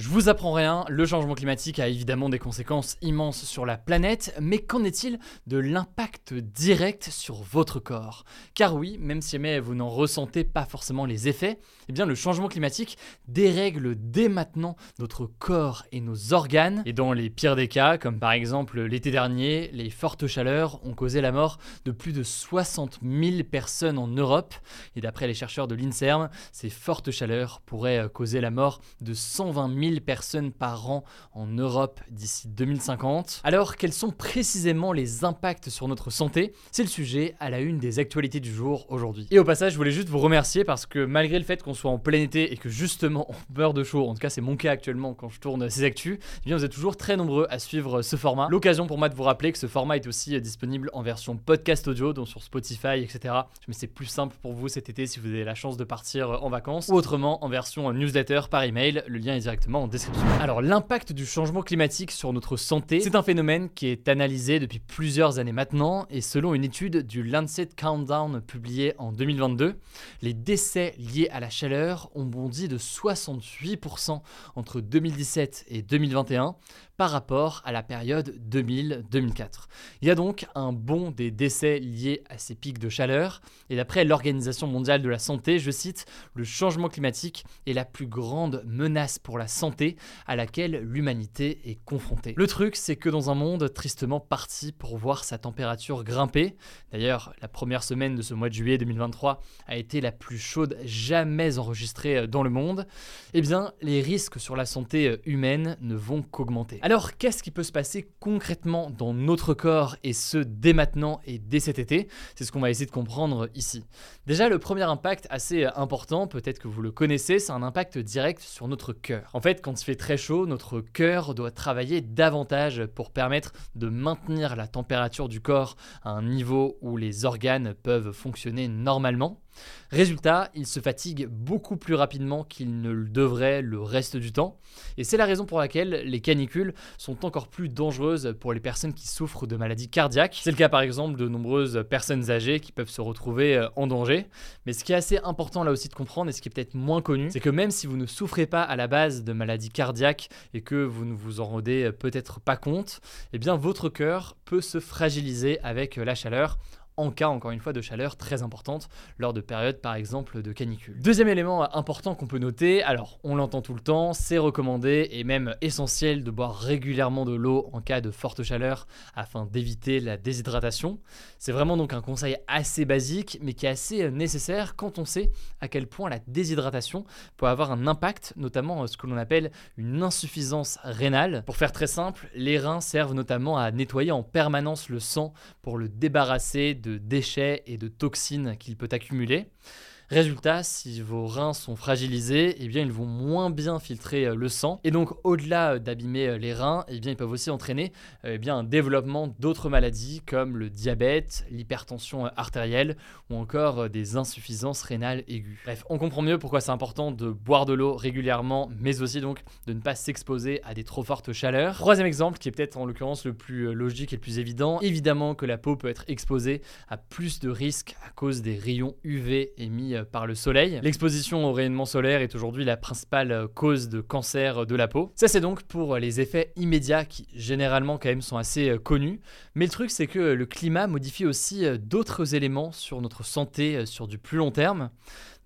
Je vous apprends rien, le changement climatique a évidemment des conséquences immenses sur la planète, mais qu'en est-il de l'impact direct sur votre corps? Car oui, même si jamais vous n'en ressentez pas forcément les effets, eh bien le changement climatique dérègle dès maintenant notre corps et nos organes. Et dans les pires des cas, comme par exemple l'été dernier, les fortes chaleurs ont causé la mort de plus de 60 000 personnes en Europe. Et d'après les chercheurs de l'INSERM, ces fortes chaleurs pourraient causer la mort de 120 000 personnes par an en Europe d'ici 2050. Alors, quels sont précisément les impacts sur notre santé? C'est le sujet à la une des actualités du jour aujourd'hui. Et au passage, je voulais juste vous remercier parce que malgré le fait qu'on soit en plein été et que justement on meurt de chaud, en tout cas c'est mon cas actuellement quand je tourne ces actus, eh bien vous êtes toujours très nombreux à suivre ce format. L'occasion pour moi de vous rappeler que ce format est aussi disponible en version podcast audio, donc sur Spotify, etc. Mais c'est plus simple pour vous cet été si vous avez la chance de partir en vacances, ou autrement en version newsletter par email. Le lien est directement description. Alors, l'impact du changement climatique sur notre santé, c'est un phénomène qui est analysé depuis plusieurs années maintenant, et selon une étude du Lancet Countdown publiée en 2022, les décès liés à la chaleur ont bondi de 68% entre 2017 et 2021 par rapport à la période 2000-2004. Il y a donc un bond des décès liés à ces pics de chaleur, et d'après l'Organisation mondiale de la santé, je cite, le changement climatique est la plus grande menace pour la santé à laquelle l'humanité est confrontée. Le truc, c'est que dans un monde tristement parti pour voir sa température grimper, d'ailleurs la première semaine de ce mois de juillet 2023 a été la plus chaude jamais enregistrée dans le monde, eh bien les risques sur la santé humaine ne vont qu'augmenter. Alors, qu'est-ce qui peut se passer concrètement dans notre corps et ce dès maintenant et dès cet été? C'est ce qu'on va essayer de comprendre ici. Déjà, le premier impact assez important, peut-être que vous le connaissez, c'est un impact direct sur notre cœur. En fait, quand il fait très chaud, notre cœur doit travailler davantage pour permettre de maintenir la température du corps à un niveau où les organes peuvent fonctionner normalement. Résultat, il se fatigue beaucoup plus rapidement qu'il ne le devrait le reste du temps. Et c'est la raison pour laquelle les canicules sont encore plus dangereuses pour les personnes qui souffrent de maladies cardiaques. C'est le cas par exemple de nombreuses personnes âgées qui peuvent se retrouver euh, en danger. Mais ce qui est assez important là aussi de comprendre et ce qui est peut-être moins connu, c'est que même si vous ne souffrez pas à la base de maladies cardiaques et que vous ne vous en rendez euh, peut-être pas compte, eh bien votre cœur peut se fragiliser avec euh, la chaleur en cas, encore une fois, de chaleur très importante lors de périodes, par exemple, de canicule. Deuxième élément important qu'on peut noter, alors on l'entend tout le temps, c'est recommandé et même essentiel de boire régulièrement de l'eau en cas de forte chaleur afin d'éviter la déshydratation. C'est vraiment donc un conseil assez basique, mais qui est assez nécessaire quand on sait à quel point la déshydratation peut avoir un impact, notamment ce que l'on appelle une insuffisance rénale. Pour faire très simple, les reins servent notamment à nettoyer en permanence le sang pour le débarrasser de déchets et de toxines qu'il peut accumuler. Résultat, si vos reins sont fragilisés, eh bien ils vont moins bien filtrer euh, le sang. Et donc au-delà euh, d'abîmer euh, les reins, eh bien ils peuvent aussi entraîner eh bien, un développement d'autres maladies comme le diabète, l'hypertension artérielle ou encore des insuffisances rénales aiguës. Bref, on comprend mieux pourquoi c'est important de boire de l'eau régulièrement, mais aussi donc de ne pas s'exposer à des trop fortes chaleurs. Troisième exemple, qui est peut-être en l'occurrence le plus logique et le plus évident, évidemment que la peau peut être exposée à plus de risques à cause des rayons UV émis euh, par le soleil. L'exposition au rayonnement solaire est aujourd'hui la principale euh, cause de cancer de la peau. Ça c'est donc pour les effets immédiats qui généralement quand même sont assez euh, connus. Mais le truc c'est que le climat modifie aussi d'autres éléments sur notre santé sur du plus long terme.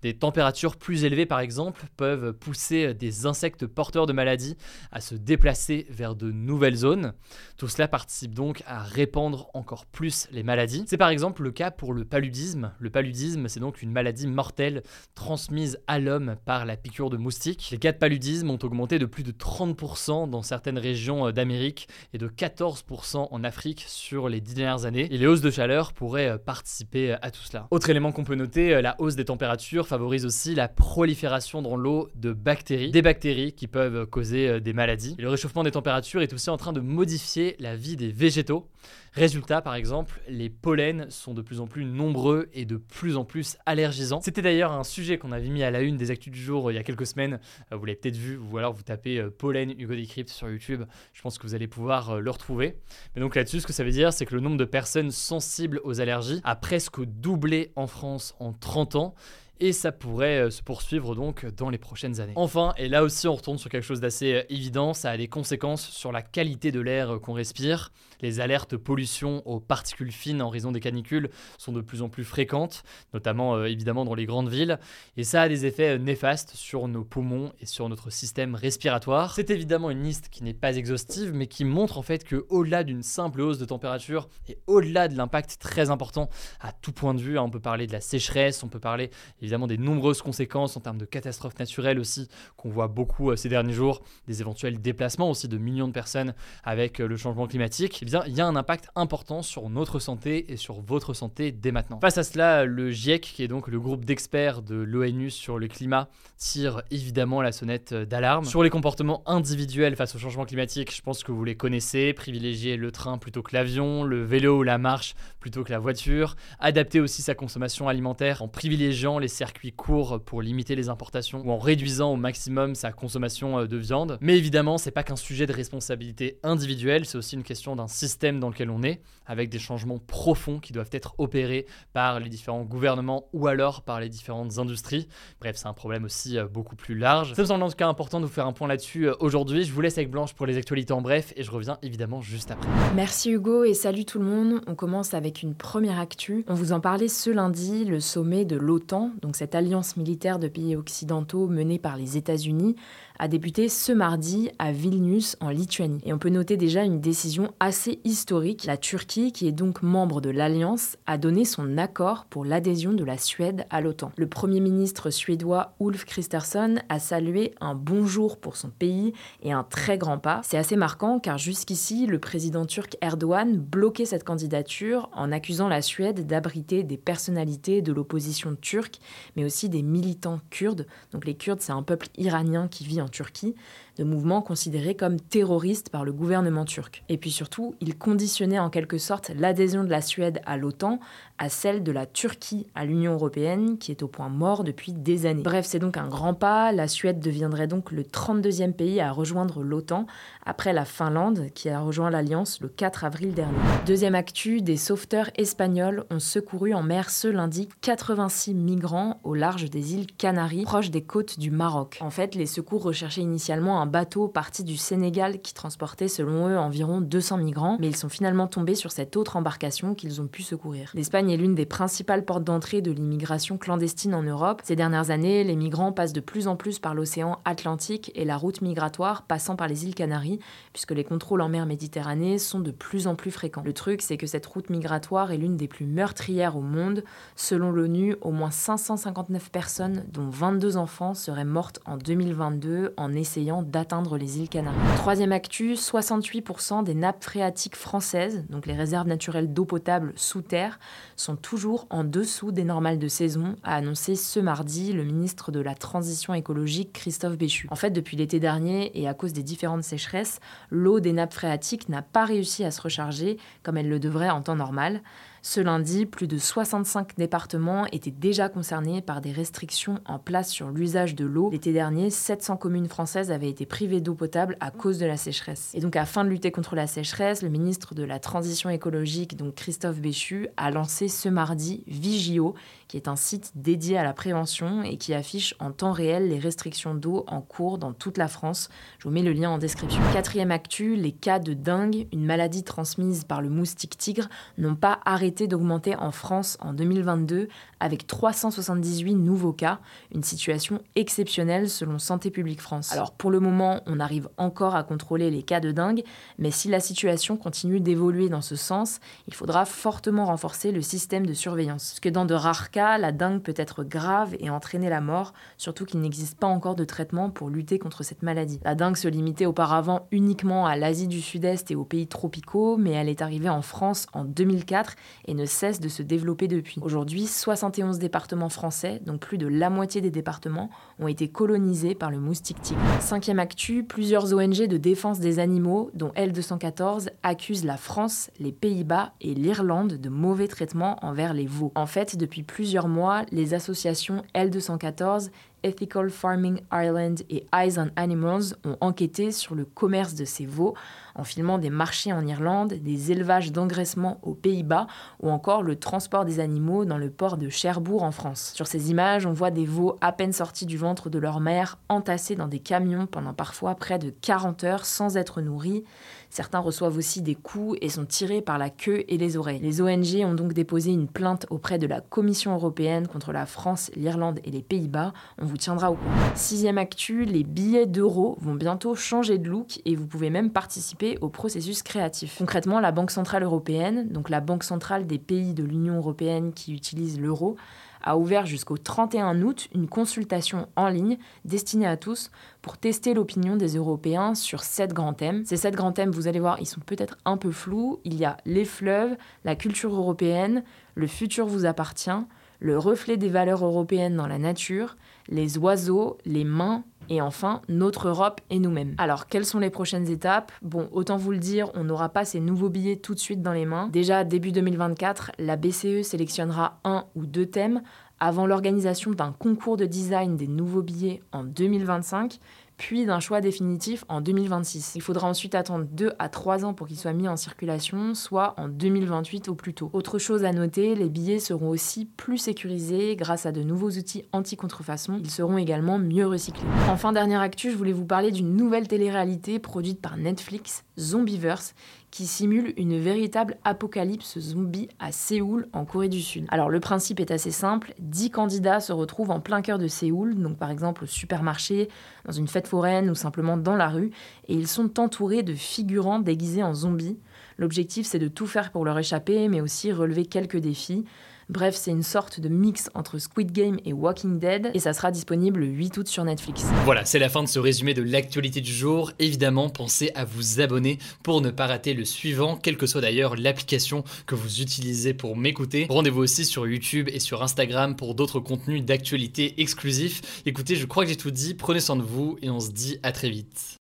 Des températures plus élevées par exemple peuvent pousser des insectes porteurs de maladies à se déplacer vers de nouvelles zones. Tout cela participe donc à répandre encore plus les maladies. C'est par exemple le cas pour le paludisme. Le paludisme, c'est donc une maladie mortelle transmise à l'homme par la piqûre de moustiques. Les cas de paludisme ont augmenté de plus de 30% dans certaines régions d'Amérique et de 14% en Afrique sur les dix dernières années. Et les hausses de chaleur pourraient participer à tout cela. Autre élément qu'on peut noter, la hausse des températures favorise aussi la prolifération dans l'eau de bactéries, des bactéries qui peuvent causer des maladies. le réchauffement des températures est aussi en train de modifier la vie des végétaux. Résultat, par exemple, les pollens sont de plus en plus nombreux et de plus en plus allergisants. C'était d'ailleurs un sujet qu'on avait mis à la une des actus du jour euh, il y a quelques semaines. Euh, vous l'avez peut-être vu, ou alors vous tapez euh, pollen Hugo Decrypt sur YouTube. Je pense que vous allez pouvoir le retrouver. Mais donc là-dessus, ce que ça veut dire, c'est que le nombre de personnes sensibles aux allergies a presque doublé en France en 30 ans et ça pourrait euh, se poursuivre donc dans les prochaines années. Enfin, et là aussi on retourne sur quelque chose d'assez euh, évident, ça a des conséquences sur la qualité de l'air euh, qu'on respire. Les alertes pollution aux particules fines en raison des canicules sont de plus en plus fréquentes, notamment évidemment dans les grandes villes, et ça a des effets néfastes sur nos poumons et sur notre système respiratoire. C'est évidemment une liste qui n'est pas exhaustive, mais qui montre en fait que au-delà d'une simple hausse de température et au-delà de l'impact très important à tout point de vue, hein, on peut parler de la sécheresse, on peut parler évidemment des nombreuses conséquences en termes de catastrophes naturelles aussi, qu'on voit beaucoup euh, ces derniers jours, des éventuels déplacements aussi de millions de personnes avec euh, le changement climatique, eh bien, il y a un impact important sur notre santé et sur votre santé dès maintenant. Face à cela, le GIEC, qui est donc le groupe d'experts de l'ONU sur le climat, tire évidemment la sonnette euh, d'alarme. Sur les comportements individuels face au changement climatique, je pense que vous les connaissez, privilégier le train plutôt que l'avion, le vélo ou la marche plutôt que la voiture, adapter aussi sa consommation alimentaire en privilégiant les circuits courts pour limiter les importations ou en réduisant au maximum sa consommation euh, de viande. Mais évidemment, c'est pas qu'un sujet de responsabilité individuelle, c'est aussi une question d'un système dans lequel on est, avec des changements profonds qui doivent être opérés par les différents gouvernements ou alors par les différentes industries. Bref, c'est un problème aussi euh, beaucoup plus large. Ça me semble en tout cas important de vous faire un point là-dessus euh, aujourd'hui. Je vous laisse avec Blanche pour les actualités en bref et je reviens évidemment juste après. Merci Hugo et salut tout le monde. On commence avec une première actu. On vous en parlait ce lundi, le sommet de l'OTAN, donc cette alliance militaire de pays occidentaux menée par les États-Unis, a débuté ce mardi à Vilnius en Lituanie. Et on peut noter déjà une décision assez historique. La Turquie, qui est donc membre de l'Alliance, a donné son accord pour l'adhésion de la Suède à l'OTAN. Le Premier ministre suédois Ulf Kristersson a salué un bonjour pour son pays et un très grand pas. C'est assez marquant car jusqu'ici, le président turc Erdogan bloquait cette candidature en accusant la Suède d'abriter des personnalités de l'opposition turque, mais aussi des militants kurdes. Donc les Kurdes, c'est un peuple iranien qui vit en Turquie de mouvements considérés comme terroristes par le gouvernement turc. Et puis surtout, il conditionnait en quelque sorte l'adhésion de la Suède à l'OTAN à celle de la Turquie à l'Union européenne, qui est au point mort depuis des années. Bref, c'est donc un grand pas. La Suède deviendrait donc le 32e pays à rejoindre l'OTAN, après la Finlande, qui a rejoint l'Alliance le 4 avril dernier. Deuxième actu, des sauveteurs espagnols ont secouru en mer ce lundi 86 migrants au large des îles Canaries, proches des côtes du Maroc. En fait, les secours recherchaient initialement un bateau parti du Sénégal qui transportait selon eux environ 200 migrants, mais ils sont finalement tombés sur cette autre embarcation qu'ils ont pu secourir. L'Espagne est l'une des principales portes d'entrée de l'immigration clandestine en Europe. Ces dernières années, les migrants passent de plus en plus par l'océan Atlantique et la route migratoire passant par les îles Canaries, puisque les contrôles en mer Méditerranée sont de plus en plus fréquents. Le truc, c'est que cette route migratoire est l'une des plus meurtrières au monde. Selon l'ONU, au moins 559 personnes, dont 22 enfants, seraient mortes en 2022 en essayant d'atteindre les îles Canaries. Troisième actu, 68% des nappes phréatiques françaises, donc les réserves naturelles d'eau potable sous terre, sont toujours en dessous des normales de saison, a annoncé ce mardi le ministre de la Transition écologique Christophe Béchu. En fait, depuis l'été dernier et à cause des différentes sécheresses, l'eau des nappes phréatiques n'a pas réussi à se recharger comme elle le devrait en temps normal. Ce lundi, plus de 65 départements étaient déjà concernés par des restrictions en place sur l'usage de l'eau. L'été dernier, 700 communes françaises avaient été privées d'eau potable à cause de la sécheresse. Et donc, afin de lutter contre la sécheresse, le ministre de la Transition écologique, donc Christophe Béchu, a lancé ce mardi Vigio, qui est un site dédié à la prévention et qui affiche en temps réel les restrictions d'eau en cours dans toute la France. Je vous mets le lien en description. Quatrième actu, les cas de dengue, une maladie transmise par le moustique tigre, n'ont pas arrêté d'augmenter en France en 2022 avec 378 nouveaux cas, une situation exceptionnelle selon Santé publique France. Alors pour le moment, on arrive encore à contrôler les cas de dingue, mais si la situation continue d'évoluer dans ce sens, il faudra fortement renforcer le système de surveillance. Parce que dans de rares cas, la dingue peut être grave et entraîner la mort, surtout qu'il n'existe pas encore de traitement pour lutter contre cette maladie. La dingue se limitait auparavant uniquement à l'Asie du Sud-Est et aux pays tropicaux, mais elle est arrivée en France en 2004 et ne cesse de se développer depuis. Aujourd'hui, 71 départements français, donc plus de la moitié des départements, ont été colonisés par le moustique tigre. Cinquième actu, plusieurs ONG de défense des animaux, dont L214, accusent la France, les Pays-Bas et l'Irlande de mauvais traitements envers les veaux. En fait, depuis plusieurs mois, les associations L214 Ethical Farming Ireland et Eyes on Animals ont enquêté sur le commerce de ces veaux en filmant des marchés en Irlande, des élevages d'engraissement aux Pays-Bas ou encore le transport des animaux dans le port de Cherbourg en France. Sur ces images, on voit des veaux à peine sortis du ventre de leur mère entassés dans des camions pendant parfois près de 40 heures sans être nourris. Certains reçoivent aussi des coups et sont tirés par la queue et les oreilles. Les ONG ont donc déposé une plainte auprès de la Commission européenne contre la France, l'Irlande et les Pays-Bas. Tiendra au courant. Sixième actu, les billets d'euros vont bientôt changer de look et vous pouvez même participer au processus créatif. Concrètement, la Banque Centrale Européenne, donc la banque centrale des pays de l'Union Européenne qui utilisent l'euro, a ouvert jusqu'au 31 août une consultation en ligne destinée à tous pour tester l'opinion des Européens sur sept grands thèmes. Ces sept grands thèmes, vous allez voir, ils sont peut-être un peu flous. Il y a les fleuves, la culture européenne, le futur vous appartient, le reflet des valeurs européennes dans la nature, les oiseaux, les mains et enfin notre Europe et nous-mêmes. Alors quelles sont les prochaines étapes? Bon, autant vous le dire, on n'aura pas ces nouveaux billets tout de suite dans les mains. Déjà début 2024, la BCE sélectionnera un ou deux thèmes avant l'organisation d'un concours de design des nouveaux billets en 2025 puis d'un choix définitif en 2026. Il faudra ensuite attendre 2 à 3 ans pour qu'ils soient mis en circulation, soit en 2028 au plus tôt. Autre chose à noter, les billets seront aussi plus sécurisés grâce à de nouveaux outils anti-contrefaçon. Ils seront également mieux recyclés. Enfin, dernière actu, je voulais vous parler d'une nouvelle télé-réalité produite par Netflix, Zombieverse, qui simule une véritable apocalypse zombie à Séoul, en Corée du Sud. Alors le principe est assez simple, 10 candidats se retrouvent en plein cœur de Séoul, donc par exemple au supermarché, dans une fête foraine ou simplement dans la rue, et ils sont entourés de figurants déguisés en zombies. L'objectif c'est de tout faire pour leur échapper, mais aussi relever quelques défis. Bref, c'est une sorte de mix entre Squid Game et Walking Dead et ça sera disponible le 8 août sur Netflix. Voilà, c'est la fin de ce résumé de l'actualité du jour. Évidemment, pensez à vous abonner pour ne pas rater le suivant, quelle que soit d'ailleurs l'application que vous utilisez pour m'écouter. Rendez-vous aussi sur YouTube et sur Instagram pour d'autres contenus d'actualité exclusifs. Écoutez, je crois que j'ai tout dit, prenez soin de vous et on se dit à très vite.